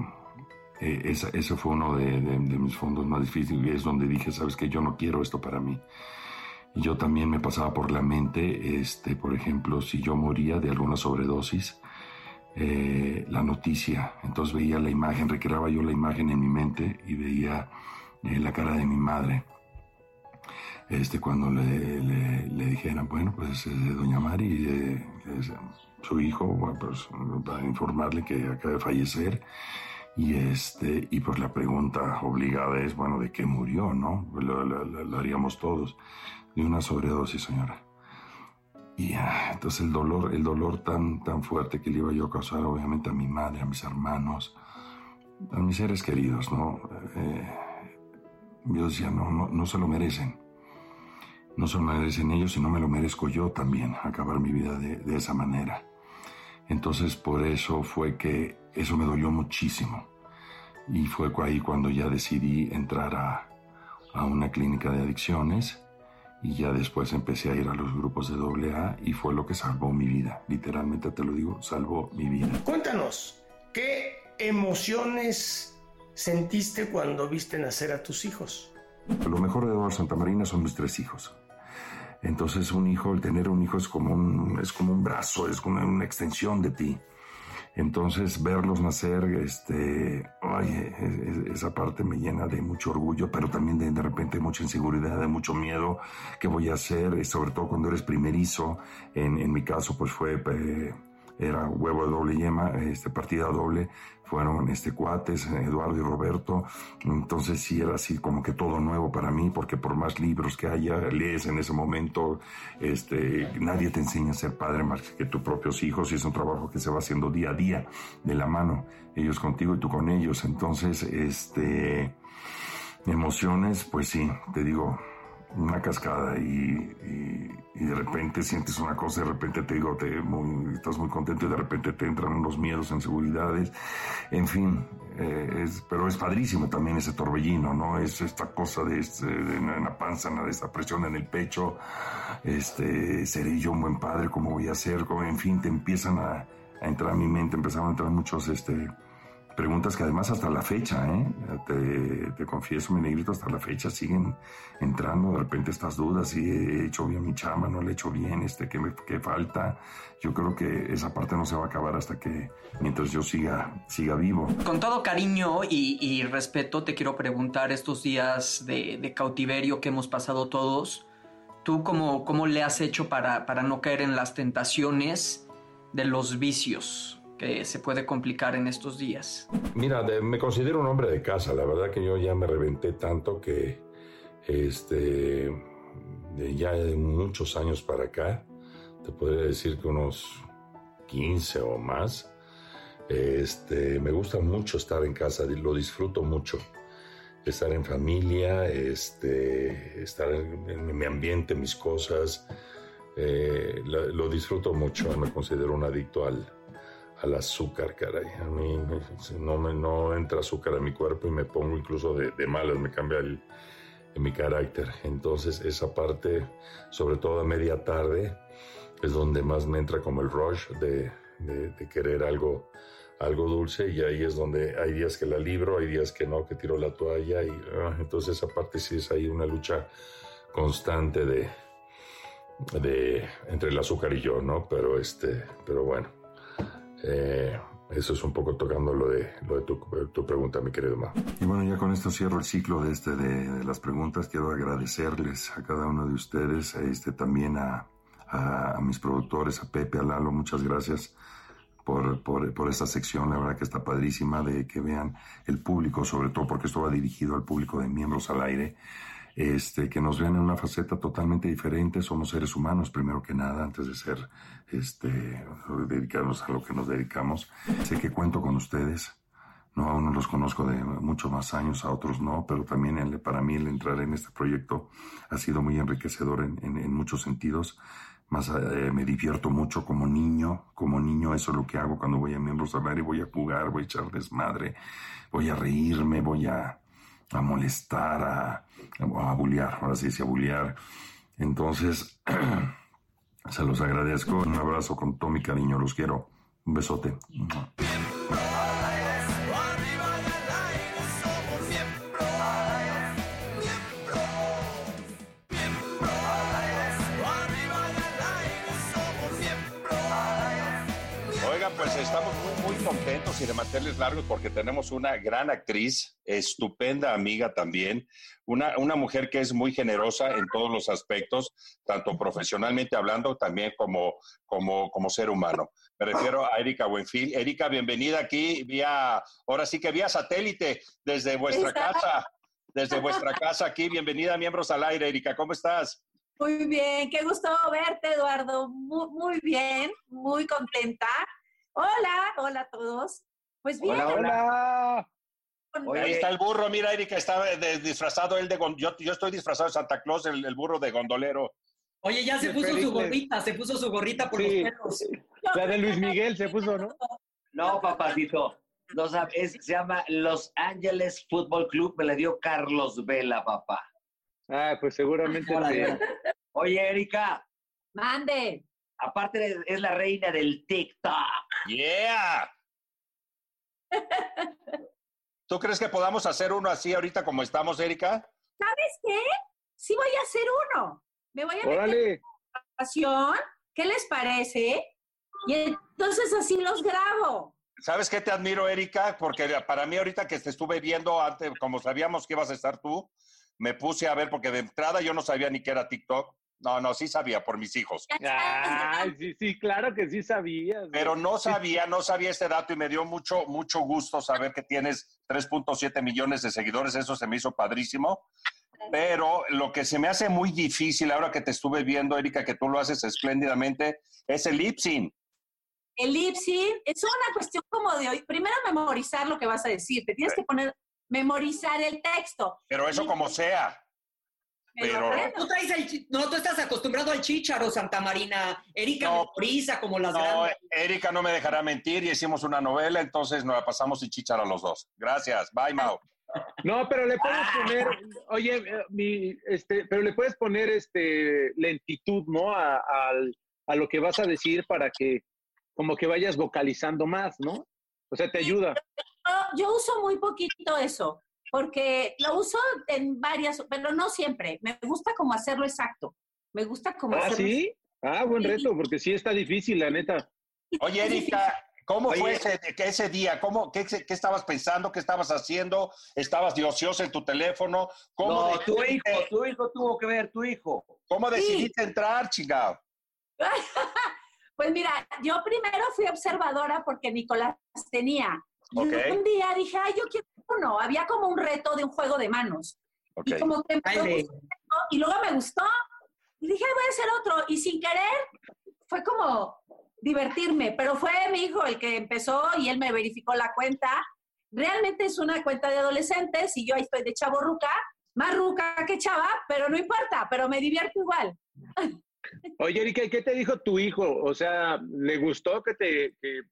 e, ese fue uno de, mis fondos más difíciles, es donde dije, sabes que yo no quiero esto para mí. Y yo también me pasaba por la mente, este, por ejemplo, si yo moría de alguna sobredosis, eh, la noticia. Entonces veía la imagen, recreaba yo la imagen en mi mente y veía eh, la cara de mi madre este, cuando le, le, dijeran, bueno, pues eh, doña Mari, eh, su hijo, pues para informarle que acaba de fallecer. Y, este, y pues la pregunta obligada es, bueno, ¿de qué murió, no? Lo, haríamos todos. De una sobredosis, señora. Y entonces el dolor, el dolor tan, tan fuerte que le iba yo a causar, obviamente, a mi madre, a mis hermanos, a mis seres queridos, ¿no? Eh, yo decía, no, no, no se lo merecen no se lo merecen ellos, sino me lo merezco yo también, acabar mi vida de, esa manera. Entonces por eso fue que eso me dolió muchísimo. Y fue ahí cuando ya decidí entrar a, a una clínica de adicciones y ya después empecé a ir a los grupos de AA y fue lo que salvó mi vida. Literalmente te lo digo, salvó mi vida. Cuéntanos, ¿qué emociones sentiste cuando viste nacer a tus hijos? Lo mejor de Eduardo Santa Marina son mis tres hijos. Entonces un hijo, el tener un hijo es como un, es como un brazo, es como una extensión de ti. Entonces verlos nacer, este, esa parte me llena de mucho orgullo, pero también de, de repente mucha inseguridad, de mucho miedo. ¿Qué voy a hacer? Sobre todo cuando eres primerizo. En, en mi caso, pues fue eh, era huevo de doble yema, este, partida doble, fueron este, cuates, Eduardo y Roberto, entonces sí era así como que todo nuevo para mí, porque por más libros que haya, lees en ese momento, este, nadie te enseña a ser padre más que tus propios hijos y es un trabajo que se va haciendo día a día, de la mano, ellos contigo y tú con ellos, entonces, este, emociones, pues sí, te digo, una cascada y, de repente sientes una cosa, de repente te digo, te estás muy contento y de repente te entran unos miedos, inseguridades, en fin, eh, es, pero es padrísimo también ese torbellino, ¿no? Es esta cosa de, de, en la panza, de esta presión en el pecho, este, seré yo un buen padre, cómo voy a ser, como, en fin, te empiezan a, a entrar a mi mente, empezaron a entrar muchos, este, Preguntas que además hasta la fecha, ¿eh? te, confieso, mi negrito, hasta la fecha siguen entrando de repente estas dudas, si he hecho bien mi chama, no le he hecho bien, este, ¿qué, me, qué falta? Yo creo que esa parte no se va a acabar hasta que, mientras yo siga, siga vivo. Con todo cariño y, respeto, te quiero preguntar estos días de, cautiverio que hemos pasado todos, ¿tú cómo, cómo le has hecho para, para no caer en las tentaciones de los vicios? Que se puede complicar en estos días? Mira, me considero un hombre de casa. La verdad que yo ya me reventé tanto que este, ya de muchos años para acá, te podría decir que unos 15 o más, este, me gusta mucho estar en casa, lo disfruto mucho. Estar en familia, este, estar en, mi ambiente, mis cosas, eh, lo disfruto mucho. Me considero un adicto al, al azúcar, caray. A mí no, me, no entra azúcar a mi cuerpo y me pongo incluso de, malas, me cambia el, mi carácter. Entonces esa parte, sobre todo a media tarde, es donde más me entra como el rush de, de, querer algo, algo dulce y ahí es donde hay días que la libro, hay días que no, que tiro la toalla y ah, entonces esa parte sí es ahí una lucha constante de, de entre el azúcar y yo, ¿no? Pero este, pero bueno. Eh, eso es un poco tocando lo de, lo de tu, pregunta, mi querido Ma. Y bueno, ya con esto cierro el ciclo este, de, las preguntas. Quiero agradecerles a cada uno de ustedes, este, también a, a, mis productores, a Pepe, a Lalo, muchas gracias por, por, por, esta sección. La verdad que está padrísima de que vean el público, sobre todo porque esto va dirigido al público de miembros al aire este, que nos vean en una faceta totalmente diferente. Somos seres humanos, primero que nada, antes de ser, este, dedicarnos a lo que nos dedicamos. Sé que cuento con ustedes. No, a unos los conozco de muchos más años, a otros no, pero también para mí el entrar en este proyecto ha sido muy enriquecedor en, en, muchos sentidos. Más eh, me divierto mucho como niño, como niño eso es lo que hago cuando voy a miembros al aire, voy a jugar, voy a echar desmadre, voy a reírme, voy a, a molestar, a, a bullear, ahora sí, sí, a bullear. Entonces, <clears throat> se los agradezco. Un abrazo con todo mi cariño, los quiero. Un besote. Pues estamos muy, contentos y de mantenerles largos porque tenemos una gran actriz, estupenda amiga también, una, una mujer que es muy generosa en todos los aspectos, tanto profesionalmente hablando, también como, como, como ser humano. Me refiero a Erika Buenfil. Erika, bienvenida aquí vía, ahora sí que vía satélite desde vuestra casa, desde vuestra casa aquí. Bienvenida, miembros al aire. Erika, ¿cómo estás? Muy bien, qué gusto verte, Eduardo. Muy, muy bien, muy contenta. Hola, hola a todos. Pues bien. Hola, hola. Ahí está el burro, mira, Erika, está disfrazado él de yo, yo estoy disfrazado de Santa Claus, el, burro de gondolero. Oye, ya se puso su gorrita, se puso su gorrita por los perros. <laughs> La de Luis Miguel se puso, ¿no? No, papacito. se llama Los Ángeles Fútbol Club, me la dio Carlos Vela, papá. Ah, pues seguramente. Oye, Erika. Mande. Aparte es la reina del TikTok. Yeah. ¿Tú crees que podamos hacer uno así ahorita como estamos, Erika? ¿Sabes qué? Sí voy a hacer uno. Me voy a meter en ¿Qué les parece? Y entonces así los grabo. ¿Sabes qué te admiro, Erika? Porque para mí ahorita que te estuve viendo antes, como sabíamos que ibas a estar tú, me puse a ver porque de entrada yo no sabía ni qué era TikTok. No, no, sí sabía por mis hijos. Ay, sí, sí, claro que sí sabía. Pero no sabía, no sabía este dato y me dio mucho, mucho gusto saber que tienes 3.7 millones de seguidores. Eso se me hizo padrísimo. Pero lo que se me hace muy difícil ahora que te estuve viendo, Erika, que tú lo haces espléndidamente, es el lip sync. El lip sync es una cuestión como de hoy. Primero memorizar lo que vas a decir. Te tienes que poner, memorizar el texto. Pero eso como sea. pero... Tú traes el chi- no, tú estás acostumbrado al chícharo, Santa Marina. Erika No, prisa como las No, grandes. Erika no me dejará mentir y hicimos una novela, entonces nos la pasamos sin chichar a los dos. Gracias. Bye, Mau. No, pero le puedes poner, oye, eh, mi, este, pero le puedes poner este lentitud, ¿no? A, al- a lo que vas a decir para que como que vayas vocalizando más, ¿no? O sea, te ayuda. Yo, uso muy poquito eso, porque lo uso en varias, pero no siempre. Me gusta como hacerlo exacto. Me gusta como Ah, hacerlo sí. Ah, buen Sí. reto, porque sí está difícil, la neta. Oye, Erika, ¿cómo Oye. fue ese, ese día? ¿Cómo, qué, qué estabas pensando? ¿Qué estabas haciendo? ¿Estabas de ocioso en tu teléfono? ¿Cómo No, tu hijo, tu hijo tuvo que ver, tu hijo. ¿Cómo decidiste entrar, chingado? <laughs> Pues mira, yo primero fui observadora porque Nicolás tenía. Y Ok. un día dije, ay, yo quiero uno. Había como un reto de un juego de manos. Y Ok. como que me Ay, y luego me gustó. Y dije, "Ay, voy a hacer otro. Y sin querer, fue como divertirme. Pero fue mi hijo el que empezó y él me verificó la cuenta. Realmente es una cuenta de adolescentes y yo ahí estoy de chavo ruca, más ruca que chava, pero no importa, pero me divierto igual. <laughs> Oye, Erika, ¿y ¿qué te dijo tu hijo? O sea, ¿le gustó que te, que,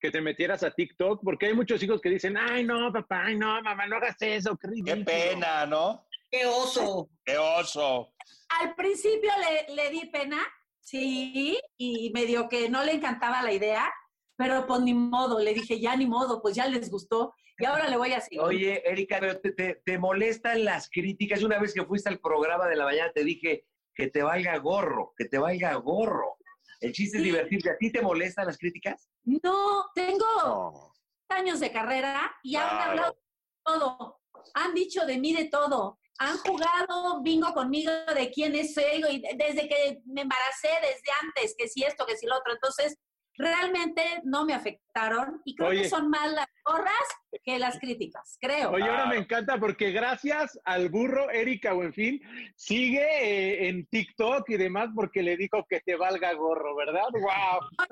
que te metieras a TikTok? Porque hay muchos hijos que dicen, ay, no, papá, ay, no, mamá, no hagas eso, qué pena, ¿no? ¡Qué oso! Qué oso. Al principio le, le di pena, sí, y medio que no le encantaba la idea, pero pues ni modo, le dije, ya ni modo, pues ya les gustó, y ahora le voy a seguir. Oye, Erika, pero te, te- te molestan las críticas. Una vez que fuiste al programa de la mañana te dije que te valga gorro, que te valga gorro. El chiste es divertirte. ¿A ti te molestan las críticas? No, tengo No. años de carrera y han hablado de todo, han dicho de mí de todo, han jugado bingo conmigo de quién es soy y desde que me embaracé, desde antes, que si esto, que si lo otro, entonces realmente no me afectaron y creo Oye. que son más las porras que las críticas, creo. Oye, ahora me encanta porque gracias al burro Erika Buenfil sigue eh, en TikTok y demás porque le dijo que te valga gorro, ¿verdad? <laughs> ¡Wow!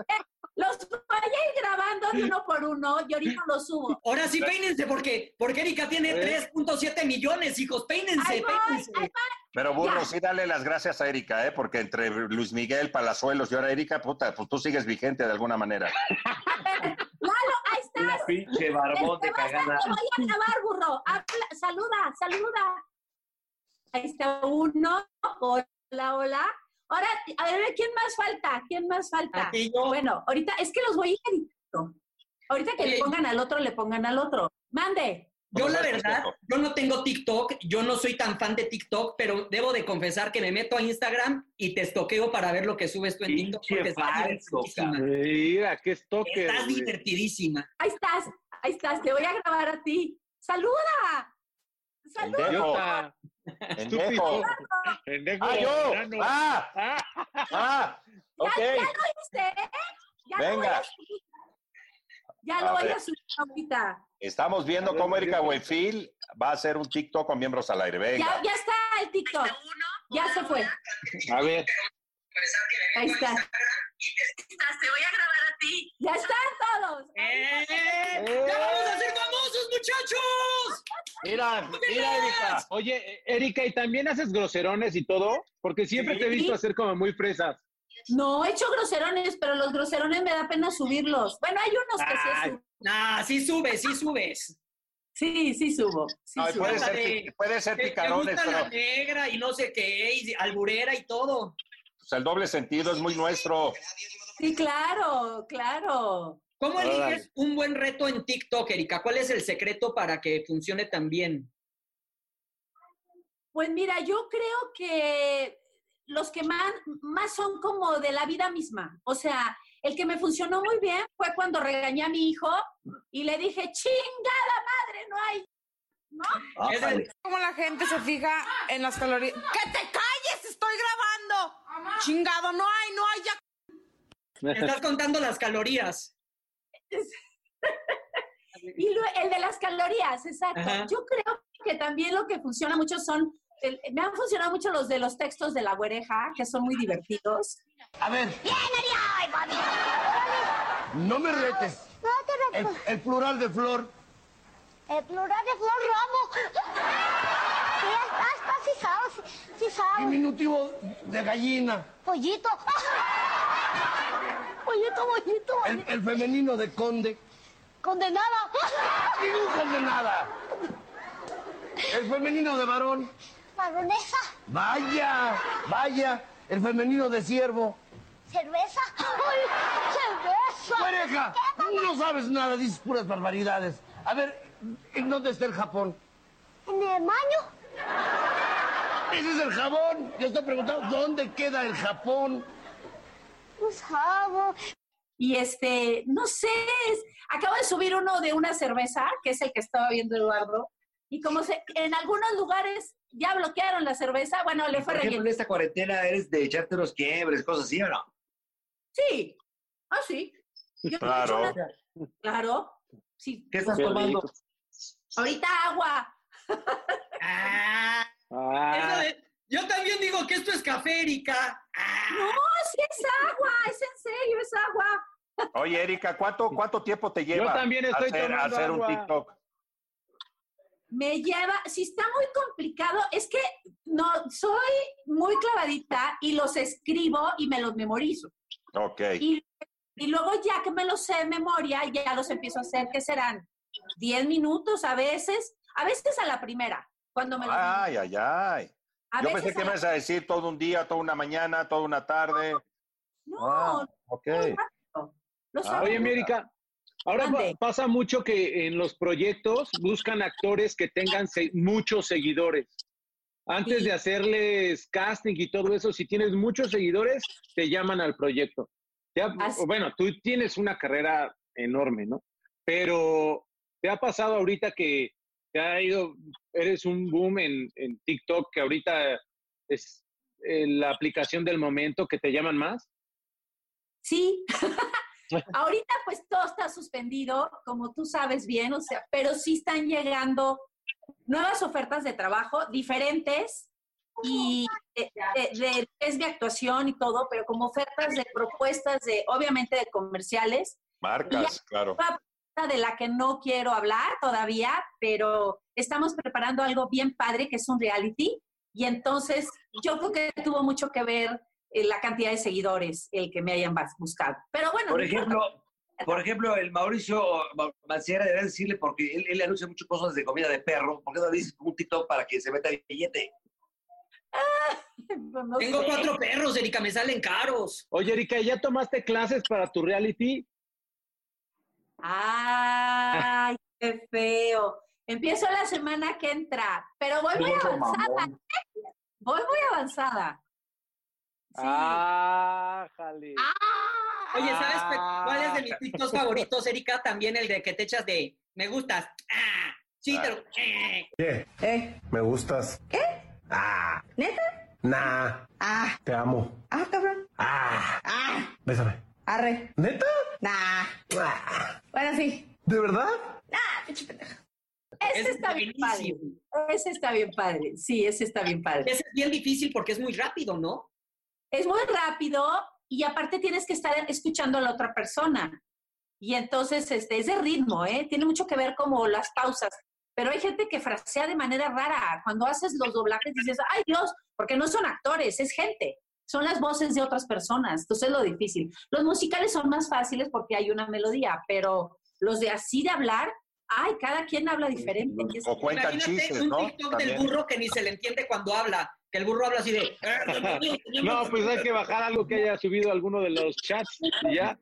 Los voy a ir grabando de uno por uno y ahorita los subo. Ahora sí, peínense, porque, porque Erika tiene ¿Eh? 3.7 millones, hijos. Péínense, Ahí voy, ahí Pero burro, Ya. sí dale las gracias a Erika, ¿eh? Porque entre Luis Miguel, Palazuelos y ahora Erika, puta, pues tú sigues vigente de alguna manera. <laughs> Lalo, ahí Una estás. pinche barbón de cagada. Te voy a grabar, burro. Habla- saluda, saluda. Ahí está uno. Hola, hola. Ahora, a ver, ¿quién más falta? ¿Quién más falta? Aquí yo. Bueno, ahorita es que los voy a ir editando. Ahorita que le pongan al otro, le pongan al otro. Mande. Yo la verdad, yo no tengo TikTok, yo no soy tan fan de TikTok, pero debo de confesar que me meto a Instagram y te estoqueo para ver lo que subes tú en TikTok. Porque estás falso, divertidísima. Mira, qué stalker. Estás güey. divertidísima. Ahí estás, ahí estás. Te voy a grabar a ti. ¡Saluda! Pendejo. Idiota. Pendejo. Pendejo. ¡Ah, yo! ¡Ah! <laughs> Ah, ¡Ah! Ok. ¿Ya, ya lo viste? ¿eh? Ya lo voy Venga. a subir. Ya A lo voy a subir ahorita. Estamos viendo ver, cómo Erika. Buenfil va a hacer un TikTok con miembros al aire. Venga. Ya, ya está el TikTok. Ya se fue. A ver. Ahí está. Te voy a grabar a ti. Ya están todos. ¡Eh! ¡Ya vamos a ser famosos, muchachos! Mira, mira, Erika. Oye, eh, Erika, ¿y también haces groserones y todo? Porque siempre te he visto Sí. hacer como muy fresas. No, he hecho groserones, pero los groserones me da pena subirlos. Bueno, hay unos que sí subo. Nah, sí subes, sí subes. Sí, sí subo. Sí Ay, subo. puede, ser, puede ser Te, te picarones, gusta pero la negra y no sé qué, y alburera y todo. Pues, el doble sentido es muy nuestro. Sí, claro, claro. ¿Cómo eliges un buen reto en TikTok, Erika? ¿Cuál es el secreto para que funcione tan bien? Pues mira, yo creo que los que más, más son como de la vida misma. O sea, el que me funcionó muy bien fue cuando regañé a mi hijo y le dije, chingada madre, no hay. ¿No? Es el- ¿Cómo la gente se fija en las calorías? ¡Que te calles! ¡Estoy grabando! ¡Chingado! ¡No hay, no hay! ¡Ya Estás contando las calorías. <laughs> Y lo- el de las calorías, exacto. Ajá. Yo creo que también lo que funciona mucho son, el- me han funcionado mucho los de los textos de la güereja, que son muy divertidos. A ver. No me retes. No te El, plural de flor. El plural de Flor <laughs> estás, estás fijado. Si sabe. Diminutivo de gallina. Pollito. <laughs> Pollito, pollito. El, el femenino de conde. Condenada. Ningún condenada. El femenino de varón. Baronesa. Vaya, vaya. El femenino de siervo. Cerveza. ¡Ay, cerveza! Pareja, no sabes nada, dices puras barbaridades. A ver, ¿en dónde está el Japón? En el baño. Ese es el jabón. Yo estoy preguntando, ¿dónde queda el Japón? No sabe. Y este, no sé, es- acabo de subir uno de una cerveza, que es el que estaba viendo Eduardo, y como se, en algunos lugares ya bloquearon la cerveza, bueno, le fue Por ejemplo, en esta cuarentena eres de echarte unos quiebres, cosas así, ¿o no? Sí, ah, sí. Yo Claro. Claro, sí. ¿Qué estás Qué tomando? Ahorita agua. Ah. Eso de- yo también digo que esto es café, Erika. No, sí es agua, es en serio, es agua. Oye, Erika, ¿cuánto, cuánto tiempo te lleva también estoy hacer, tomando hacer un. TikTok? Me lleva, si está muy complicado, es que no, soy muy clavadita y los escribo y me los memorizo. Ok. Y, y luego ya que me los sé de memoria, ya los empiezo a hacer, que serán 10 minutos a veces, a veces a la primera, cuando me los Ay, ay, ay. A Yo pensé que me ibas a decir todo un día, toda una mañana, toda una tarde. No, Ah, ok. los Ah, Oye, Erika, ahora pa- pasa mucho que en los proyectos buscan actores que tengan se- muchos seguidores. Antes de hacerles casting y todo eso, si tienes muchos seguidores, te llaman al proyecto. Ya, bueno, tú tienes una carrera enorme, ¿no? Pero ¿te ha pasado ahorita que te ha ido, eres un boom en, en TikTok, que ahorita es eh, la aplicación del momento que te llaman más? Sí. <laughs> Ahorita pues todo está suspendido, como tú sabes bien, o sea, pero sí están llegando nuevas ofertas de trabajo diferentes y de, de- de- es de actuación y todo, pero como ofertas de propuestas de, obviamente, de comerciales. Marcas, claro. De la que no quiero hablar todavía, pero estamos preparando algo bien padre que es un reality y entonces yo creo que tuvo mucho que ver eh, la cantidad de seguidores el que me hayan buscado. Pero bueno, Por no ejemplo, por ejemplo, el Mauricio Ma- Mancera debe decirle, porque él, él anuncia muchas cosas de comida de perro, ¿por qué no le dices un TikTok para que se meta billete? <laughs> No Tengo sé. cuatro perros, Erika, me salen caros. Oye, Erika, ¿ya tomaste clases para tu reality? Ay, qué feo. Empiezo la semana que entra, pero voy muy avanzada. mamón. Voy muy avanzada. Ah, jale. Oye, ¿sabes Ah. cu- cuál es de mis TikToks favoritos, Erika? También el de que te echas de me gustas. Ah, sí, te lo- eh. ¿Qué? ¿Eh? Me gustas. ¿Qué? Ah, ¿Neta? nah. Ah. Te amo. Ah, cabrón. Ah. Ah. Bésame. Arre. ¿Neta? Nah. Ah. Bueno, sí. ¿De verdad? Ah, pinche pendeja. Ese Es está bien padre. Ese está bien padre. Sí, ese está bien padre. Ese es bien difícil porque es muy rápido, ¿no? Es muy rápido y aparte tienes que estar escuchando a la otra persona. Y entonces este, es de ritmo, ¿eh? Tiene mucho que ver como las pausas. Pero hay gente que frasea de manera rara. Cuando haces los doblajes dices, ay Dios, porque no son actores, es gente. Son las voces de otras personas. Entonces es lo difícil. Los musicales son más fáciles porque hay una melodía, pero los de así de hablar, ay, cada quien habla diferente. O cuentan Imagínate chistes, un ¿no? TikTok del burro que ni se le entiende cuando habla. Que el burro habla así de... No, pues hay que bajar algo que haya subido alguno de los chats y ya.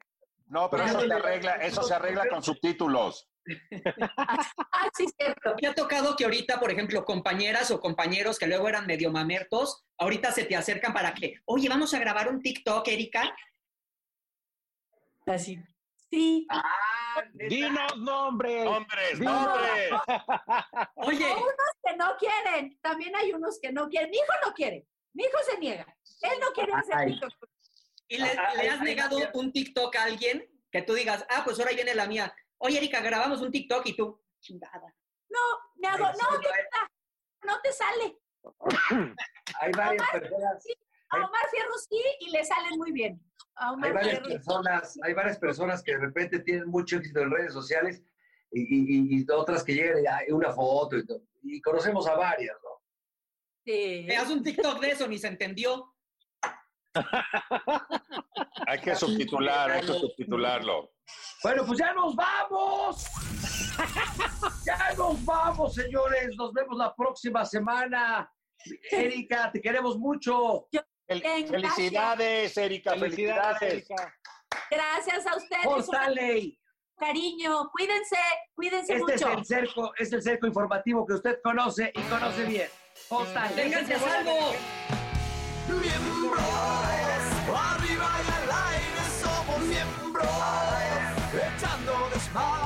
No, pero eso se arregla, eso se arregla con subtítulos. <laughs> Ah, sí, cierto. ¿Te ha tocado que ahorita, por ejemplo, compañeras o compañeros que luego eran medio mamertos, ahorita se te acercan para que, oye, vamos a grabar un TikTok, Erika? Así. Sí. Dinos nombres. Nombres, Dinos. nombres. <laughs> Oye. Hay unos que no quieren. También hay unos que no quieren. Mi hijo no quiere. Mi hijo se niega. Él no quiere hacer Ay. TikTok. ¿Y le, le has negado un TikTok a alguien que tú digas, ah, pues ahora viene la mía? Oye, Erika, grabamos un TikTok y tú, chingada. No, me hago, no, ¿qué pasa? no te sale. <coughs> Hay varias Omar, personas, sí, a Omar Fierro sí y le salen muy bien. A Omar hay varias Fierro. personas, hay varias personas que de repente tienen mucho éxito en redes sociales y, y- y- otras que llegan y hay una foto y, todo. y conocemos a varias, ¿no? Sí. Me haz un TikTok de eso, ni se entendió. <laughs> Hay que subtitular, hay que subtitularlo. Bueno, pues ya nos vamos. <laughs> Ya nos vamos, señores. Nos vemos la próxima semana. Erika, te queremos mucho. Felicidades, Erika, felicidades. Gracias a ustedes. Stanley. Cariño, cuídense, cuídense Este es el cerco, es el cerco informativo que usted conoce y conoce bien. Stanley. Vénganse a salvo. Miembros, echando desmadre